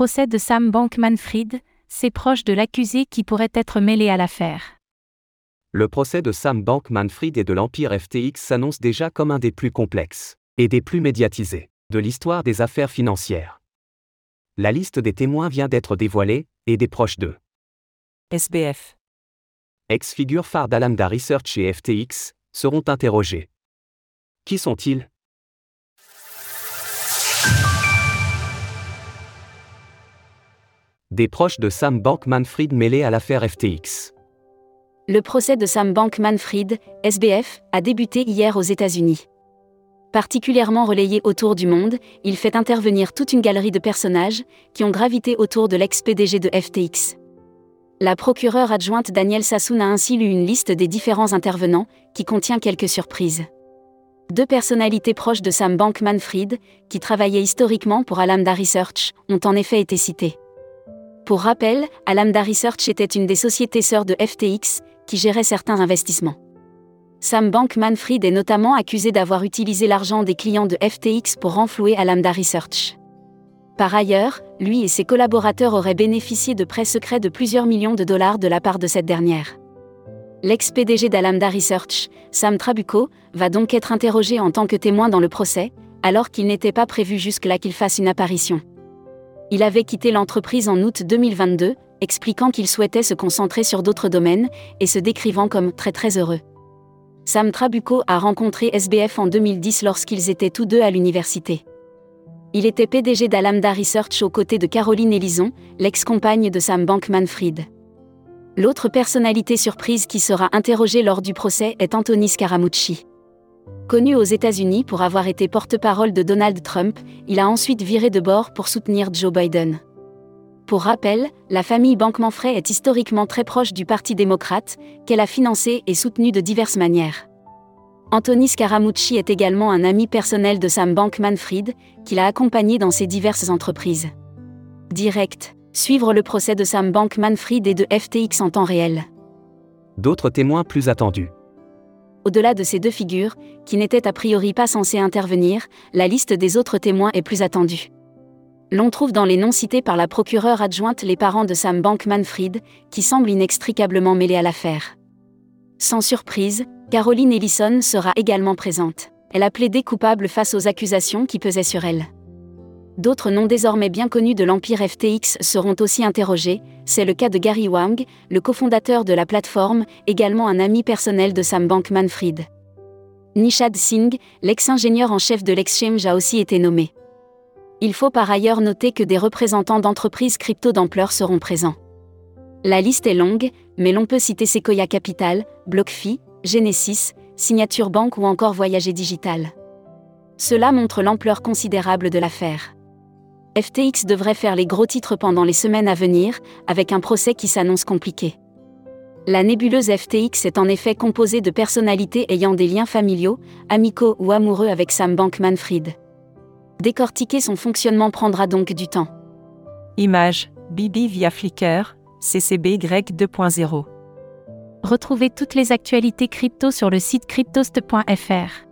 procès de Sam Bankman-Fried, c'est proche de l'accusé qui pourrait être mêlé à l'affaire. Le procès de Sam Bankman-Fried et de l'Empire FTX s'annonce déjà comme un des plus complexes et des plus médiatisés de l'histoire des affaires financières. La liste des témoins vient d'être dévoilée, et des proches d'eux. SBF. Ex-figure phare d'Alamda Research et FTX seront interrogés. Qui sont-ils? Des proches de Sam Bankman-Fried mêlés à l'affaire FTX. Le procès de Sam Bankman-Fried, SBF, a débuté hier aux États-Unis. Particulièrement relayé autour du monde, il fait intervenir toute une galerie de personnages qui ont gravité autour de l'ex-PDG de FTX. La procureure adjointe Danielle Sassoon a ainsi lu une liste des différents intervenants, qui contient quelques surprises. Deux personnalités proches de Sam Bankman-Fried, qui travaillaient historiquement pour Alameda Research, ont en effet été citées. Pour rappel, Alameda Research était une des sociétés sœurs de FTX, qui gérait certains investissements. Sam Bankman-Fried est notamment accusé d'avoir utilisé l'argent des clients de FTX pour renflouer Alameda Research. Par ailleurs, lui et ses collaborateurs auraient bénéficié de prêts secrets de plusieurs millions de dollars de la part de cette dernière. L'ex-PDG d'Alameda Research, Sam Trabucco, va donc être interrogé en tant que témoin dans le procès, alors qu'il n'était pas prévu jusque-là qu'il fasse une apparition. Il avait quitté l'entreprise en août 2022, expliquant qu'il souhaitait se concentrer sur d'autres domaines et se décrivant comme très très heureux. Sam Trabucco a rencontré SBF en 2010 lorsqu'ils étaient tous deux à l'université. Il était PDG d'Alamda Research aux côtés de Caroline Ellison, l'ex-compagne de Sam Bankman-Fried. L'autre personnalité surprise qui sera interrogée lors du procès est Anthony Scaramucci. Connu aux États-Unis pour avoir été porte-parole de Donald Trump, il a ensuite viré de bord pour soutenir Joe Biden. Pour rappel, la famille Bankman-Fried est historiquement très proche du Parti démocrate, qu'elle a financé et soutenu de diverses manières. Anthony Scaramucci est également un ami personnel de Sam Bankman-Fried, qu'il a accompagné dans ses diverses entreprises. Direct. Suivre le procès de Sam Bankman-Fried et de FTX en temps réel. D'autres témoins plus attendus. Au-delà de ces deux figures, qui n'étaient a priori pas censées intervenir, la liste des autres témoins est plus attendue. L'on trouve dans les noms cités par la procureure adjointe les parents de Sam Bankman-Fried, qui semblent inextricablement mêlés à l'affaire. Sans surprise, Caroline Ellison sera également présente. Elle a plaidé coupable face aux accusations qui pesaient sur elle. D'autres noms désormais bien connus de l'Empire FTX seront aussi interrogés, c'est le cas de Gary Wang, le cofondateur de la plateforme, également un ami personnel de Sam Bankman-Fried. Nishad Singh, l'ex-ingénieur en chef de l'exchange a aussi été nommé. Il faut par ailleurs noter que des représentants d'entreprises crypto d'ampleur seront présents. La liste est longue, mais l'on peut citer Sequoia Capital, BlockFi, Genesis, Signature Bank ou encore Voyager Digital. Cela montre l'ampleur considérable de l'affaire. FTX devrait faire les gros titres pendant les semaines à venir, avec un procès qui s'annonce compliqué. La nébuleuse FTX est en effet composée de personnalités ayant des liens familiaux, amicaux ou amoureux avec Sam Bankman-Fried. Décortiquer son fonctionnement prendra donc du temps. Image, Bibi via Flickr, CCB Grec 2.0. Retrouvez toutes les actualités crypto sur le site cryptost.fr.